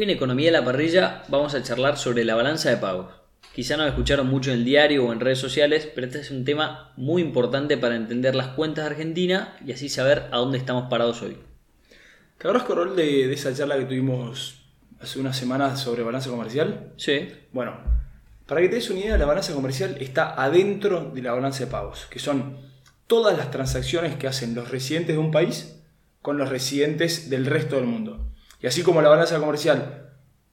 Hoy en Economía de la Parrilla vamos a charlar sobre la balanza de pagos. Quizá no escucharon mucho en el diario o en redes sociales, pero este es un tema muy importante para entender las cuentas de Argentina y así saber a dónde estamos parados hoy. ¿Te Corol, de, de esa charla que tuvimos hace unas semanas sobre balanza comercial? Sí. Bueno, para que te des una idea, la balanza comercial está adentro de la balanza de pagos, que son todas las transacciones que hacen los residentes de un país con los residentes del resto del mundo. Y así como la balanza comercial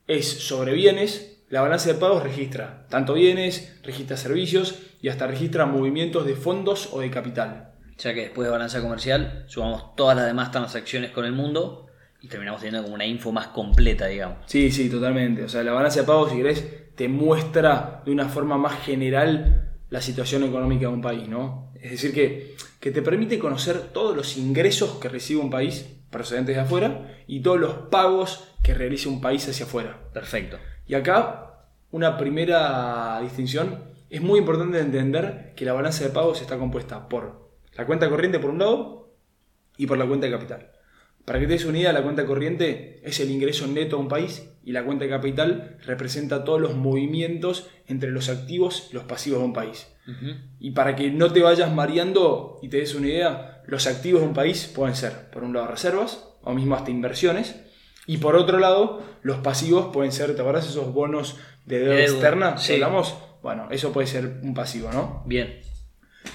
es sobre bienes, la balanza de pagos registra tanto bienes, registra servicios y hasta registra movimientos de fondos o de capital. Ya que después de balanza comercial sumamos todas las demás transacciones con el mundo y terminamos teniendo como una info más completa, digamos. Sí, sí, totalmente. O sea, la balanza de pagos, si querés, te muestra de una forma más general la situación económica de un país, ¿no? Es decir, que, que te permite conocer todos los ingresos que recibe un país procedentes de afuera y todos los pagos que realiza un país hacia afuera. Perfecto. Y acá, una primera distinción, es muy importante entender que la balanza de pagos está compuesta por la cuenta corriente por un lado y por la cuenta de capital. Para que te des una idea, la cuenta corriente es el ingreso neto a un país y la cuenta de capital representa todos los movimientos entre los activos y los pasivos de un país. Y para que no te vayas mareando y te des una idea, los activos de un país pueden ser, por un lado, reservas o mismo hasta inversiones. Y por otro lado, los pasivos pueden ser, ¿te acuerdas esos bonos de deuda externa? Sí. Hablamos, bueno, eso puede ser un pasivo, ¿no? Bien.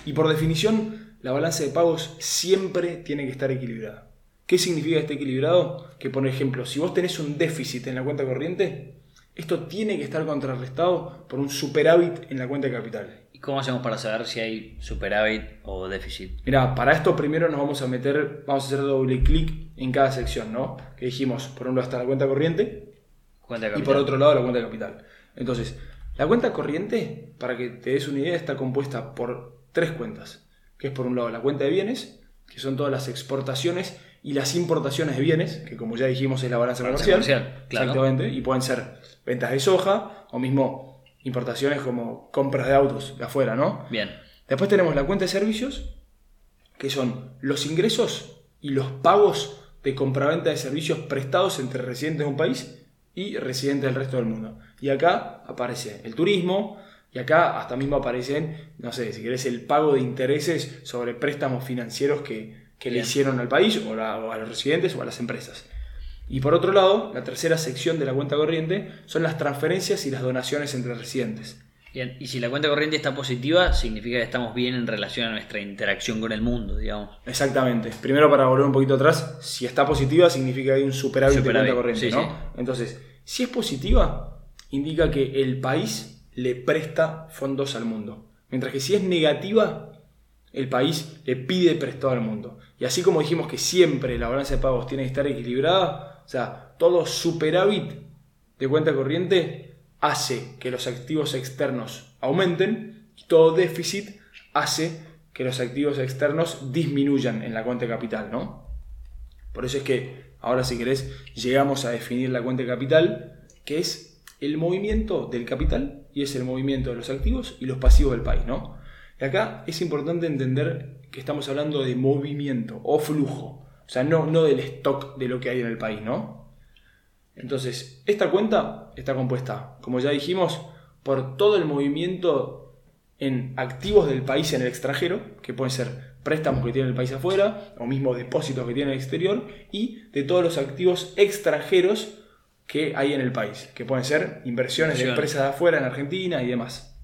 Y por definición, la balanza de pagos siempre tiene que estar equilibrada. ¿Qué significa esté equilibrado? Que, por ejemplo, si vos tenés un déficit en la cuenta corriente, esto tiene que estar contrarrestado por un superávit en la cuenta de capital. ¿Y cómo hacemos para saber si hay superávit o déficit? Mira, para esto primero nos vamos a meter, vamos a hacer doble clic en cada sección, ¿no? Que dijimos, por un lado está la cuenta corriente Cuenta y por otro lado la cuenta de capital. Entonces, la cuenta corriente, para que te des una idea, está compuesta por tres cuentas, que es por un lado la cuenta de bienes, que son todas las exportaciones y las importaciones de bienes, que como ya dijimos es la balanza, Balanza comercial. comercial, claro. Exactamente, y pueden ser ventas de soja o mismo importaciones como compras de autos de afuera, ¿no? Bien. Después tenemos la cuenta de servicios, que son los ingresos y los pagos de compraventa de servicios prestados entre residentes de un país y residentes del resto del mundo. Y acá aparece el turismo, y acá hasta mismo aparecen, no sé, si querés, el pago de intereses sobre préstamos financieros que, que le hicieron al país o, la- o a los residentes o a las empresas. Y por otro lado, la tercera sección de la cuenta corriente son las transferencias y las donaciones entre residentes. Bien. Y si la cuenta corriente está positiva, significa que estamos bien en relación a nuestra interacción con el mundo, digamos. Exactamente. Primero, para volver un poquito atrás, si está positiva significa que hay un superávit, Superávit, de cuenta corriente, sí, ¿no? sí. Entonces, si es positiva, indica que el país le presta fondos al mundo. Mientras que si es negativa, el país le pide prestado al mundo. Y así como dijimos que siempre la balanza de pagos tiene que estar equilibrada, sea, todo superávit de cuenta corriente hace que los activos externos aumenten y todo déficit hace que los activos externos disminuyan en la cuenta de capital, ¿no? Por eso es que ahora si querés llegamos a definir la cuenta de capital, que es el movimiento del capital y es el movimiento de los activos y los pasivos del país, ¿no? Y acá es importante entender que estamos hablando de movimiento o flujo, o sea, no, no del stock de lo que hay en el país, ¿no? Entonces, esta cuenta está compuesta, como ya dijimos, por todo el movimiento en activos del país en el extranjero, que pueden ser préstamos que tiene el país afuera, o mismo depósitos que tiene en el exterior, y de todos los activos extranjeros que hay en el país, que pueden ser inversiones de empresas de afuera en Argentina y demás.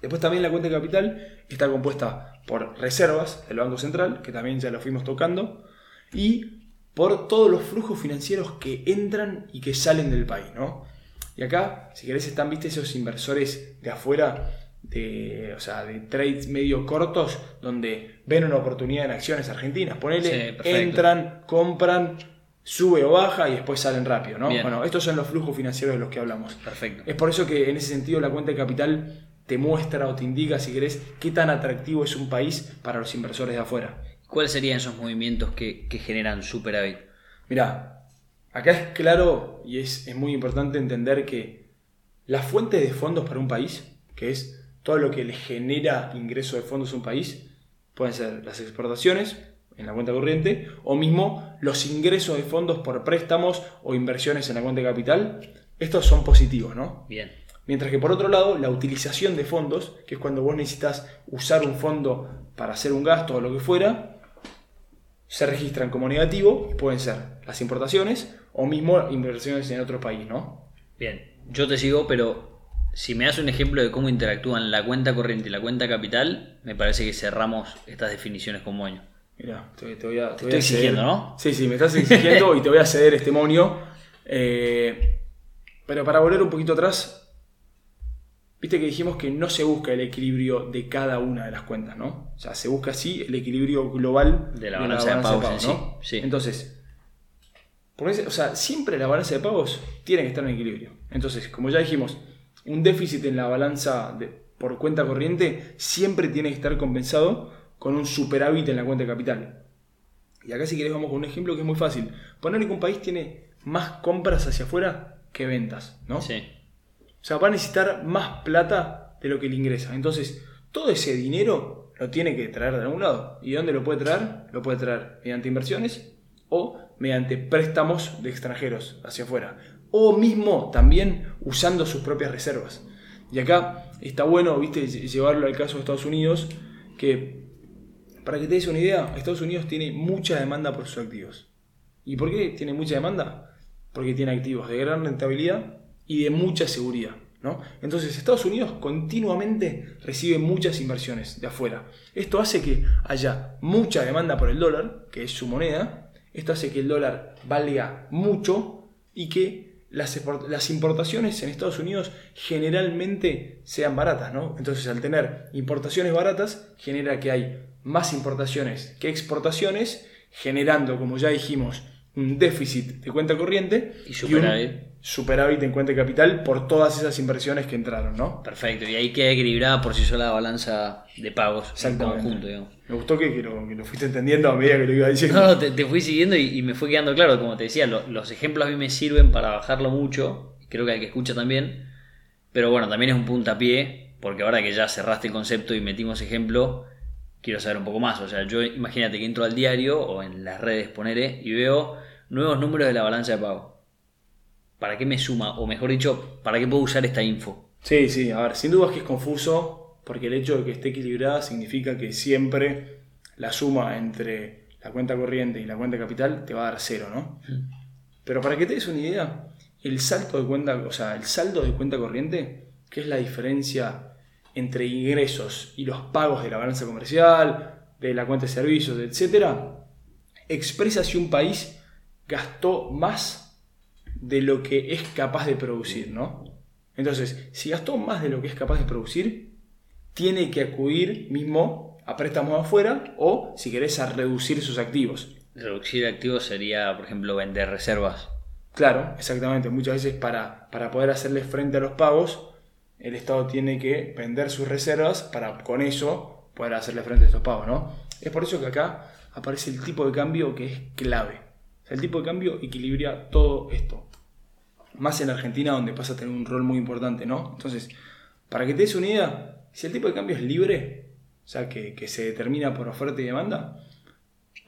Después también la cuenta de capital está compuesta por reservas del Banco Central, que también ya lo fuimos tocando, y por todos los flujos financieros que entran y que salen del país, ¿no? Y acá, si querés, están, viste, esos inversores de afuera, de, o sea, de trades medio cortos, donde ven una oportunidad en acciones argentinas. Ponele, entran, compran, sube o baja y después salen rápido, ¿no? Bien. Bueno, estos son los flujos financieros de los que hablamos. Perfecto. Es por eso que en ese sentido la cuenta de capital te muestra o te indica, si querés, qué tan atractivo es un país para los inversores de afuera. ¿Cuáles serían esos movimientos que, que generan superávit? Mirá, acá es claro y es, es muy importante entender que la fuente de fondos para un país, que es todo lo que le genera ingreso de fondos a un país, pueden ser las exportaciones, en la cuenta corriente, o mismo los ingresos de fondos por préstamos o inversiones en la cuenta de capital, estos son positivos, ¿no? Bien. Mientras que por otro lado, la utilización de fondos, que es cuando vos necesitas usar un fondo para hacer un gasto o lo que fuera, se registran como negativo, pueden ser las importaciones o mismo inversiones en otro país, ¿no? Bien, yo te sigo, pero si me das un ejemplo de cómo interactúan la cuenta corriente y la cuenta capital, me parece que cerramos estas definiciones con moño. Mira, te, voy a. Te, estoy exigiendo, ¿no? Sí, sí, me estás exigiendo y te voy a ceder este moño. Eh, pero para volver un poquito atrás, Viste que dijimos que no se busca el equilibrio de cada una de las cuentas, ¿no? O sea, se busca así el equilibrio global de la balanza de, pagos, ¿no? Sí. Entonces, o sea, siempre la balanza de pagos tiene que estar en equilibrio. Entonces, como ya dijimos, un déficit en la balanza de, por cuenta corriente siempre tiene que estar compensado con un superávit en la cuenta de capital. Y acá si querés vamos con un ejemplo que es muy fácil. Poner que un país tiene más compras hacia afuera que ventas, ¿no? Sí. O sea, va a necesitar más plata de lo que le ingresa. Entonces, todo ese dinero lo tiene que traer de algún lado. ¿Y dónde lo puede traer? Lo puede traer mediante inversiones o mediante préstamos de extranjeros hacia afuera. O mismo también usando sus propias reservas. Y acá está bueno, viste, llevarlo al caso de Estados Unidos, que para que te des una idea, Estados Unidos tiene mucha demanda por sus activos. ¿Y por qué tiene mucha demanda? Porque tiene activos de gran rentabilidad y de mucha seguridad. ¿no? Entonces Estados Unidos continuamente recibe muchas inversiones de afuera. Esto hace que haya mucha demanda por el dólar, que es su moneda. Esto hace que el dólar valga mucho y que las, las importaciones en Estados Unidos generalmente sean baratas. ¿no? Entonces al tener importaciones baratas genera que hay más importaciones que exportaciones, generando, como ya dijimos, un déficit de cuenta corriente y, superávit. Superávit en cuenta de capital por todas esas inversiones que entraron, ¿no? Perfecto, y ahí queda equilibrada por sí sola la balanza de pagos en conjunto, Me gustó que, lo, fuiste entendiendo a medida que lo iba diciendo. No, te, fui siguiendo y, me fue quedando claro, como te decía, los ejemplos a mí me sirven para bajarlo mucho, creo que al que escucha también, pero bueno, también es un puntapié, porque ahora que ya cerraste el concepto y metimos ejemplo, quiero saber un poco más. O sea, yo imagínate que entro al diario o en las redes, poneré, y veo nuevos números de la balanza de pago. ¿Para qué me suma? O mejor dicho, ¿para qué puedo usar esta info? Sí, sí, a ver, sin duda es que es confuso, porque el hecho de que esté equilibrada significa que siempre la suma entre la cuenta corriente y la cuenta capital te va a dar cero, ¿no? Mm. Pero para que te des una idea, el salto de cuenta, o sea, el saldo de cuenta corriente, que es la diferencia entre ingresos y los pagos de la balanza comercial, de la cuenta de servicios, etc., expresa si un país gastó más de lo que es capaz de producir, ¿no? Entonces, si gastó más de lo que es capaz de producir, tiene que acudir mismo a préstamos afuera o, si querés, a reducir sus activos. Reducir activos sería, por ejemplo, vender reservas. Claro, exactamente. Muchas veces para, para poder hacerle frente a los pagos, el Estado tiene que vender sus reservas para con eso poder hacerle frente a estos pagos, ¿no? Es por eso que acá aparece el tipo de cambio que es clave. el tipo de cambio equilibra todo esto. Más en Argentina donde pasa a tener un rol muy importante, ¿no? Entonces, para que te des una idea, si el tipo de cambio es libre, o sea, que, que se determina por oferta y demanda,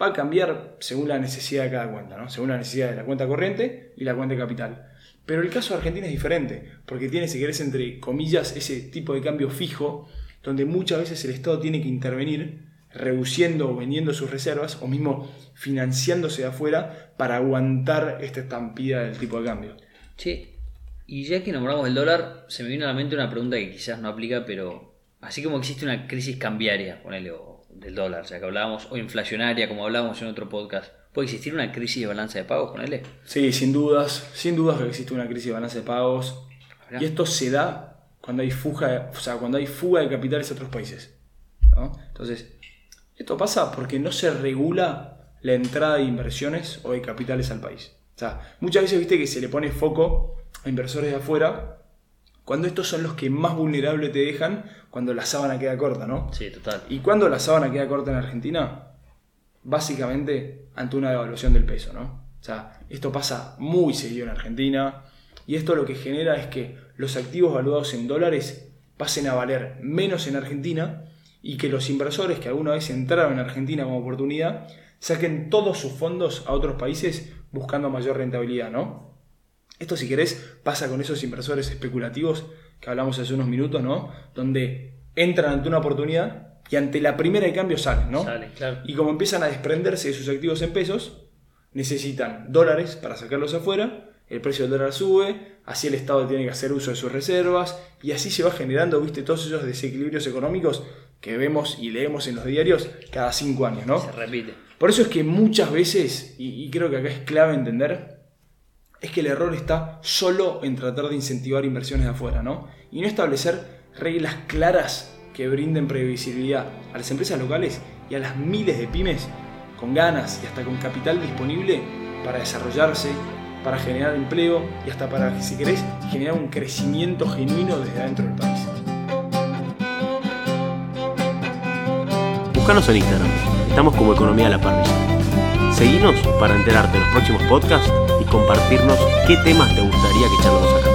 va a cambiar según la necesidad de cada cuenta, ¿no? Según la necesidad de la cuenta corriente y la cuenta de capital. Pero el caso de Argentina es diferente, porque tiene, si querés, entre comillas, ese tipo de cambio fijo, donde muchas veces el Estado tiene que intervenir reduciendo o vendiendo sus reservas, o mismo financiándose de afuera para aguantar esta estampida del tipo de cambio. Sí, y ya que nombramos el dólar, se me vino a la mente una pregunta que quizás no aplica, pero así como existe una crisis cambiaria, ponele, del dólar, ya que hablábamos, o inflacionaria, como hablábamos en otro podcast, ¿Puede existir una crisis de balanza de pagos con él? Sí, sin dudas. Sin dudas que existe una crisis de balanza de pagos. Y esto se da cuando hay fuga, o sea, cuando hay fuga de capitales a otros países. Entonces, esto pasa porque no se regula la entrada de inversiones o de capitales al país. Sea, muchas veces viste que se le pone foco a inversores de afuera cuando estos son los que más vulnerables te dejan cuando la sábana queda corta, ¿no? Sí, total. Y cuando la sábana queda corta en Argentina, básicamente ante una devaluación del peso, ¿no? O sea, esto pasa muy seguido en Argentina y esto lo que genera es que los activos valuados en dólares pasen a valer menos en Argentina y que los inversores que alguna vez entraron en Argentina como oportunidad saquen todos sus fondos a otros países buscando mayor rentabilidad, ¿no? Esto, si querés, pasa con esos inversores especulativos que hablamos hace unos minutos, ¿no? Donde entran ante una oportunidad y ante la primera de cambio salen, ¿no? claro. Y como empiezan a desprenderse de sus activos en pesos, necesitan dólares para sacarlos afuera, el precio del dólar sube, así el Estado tiene que hacer uso de sus reservas y así se va generando, viste, todos esos desequilibrios económicos que vemos y leemos en los diarios cada cinco años, ¿no? Se repite. Por eso es que muchas veces, y, y creo que acá es clave entender, es que el error está solo en tratar de incentivar inversiones de afuera, ¿no? Y no establecer reglas claras que brinden previsibilidad a las empresas locales y a las miles de pymes con ganas y hasta con capital disponible para desarrollarse, para generar empleo y hasta para, si querés, generar un crecimiento genuino desde adentro del país. Búscanos en Instagram, estamos como Economía a la Parrilla. Seguinos para enterarte de los próximos podcasts y compartirnos qué temas te gustaría que charlemos acá.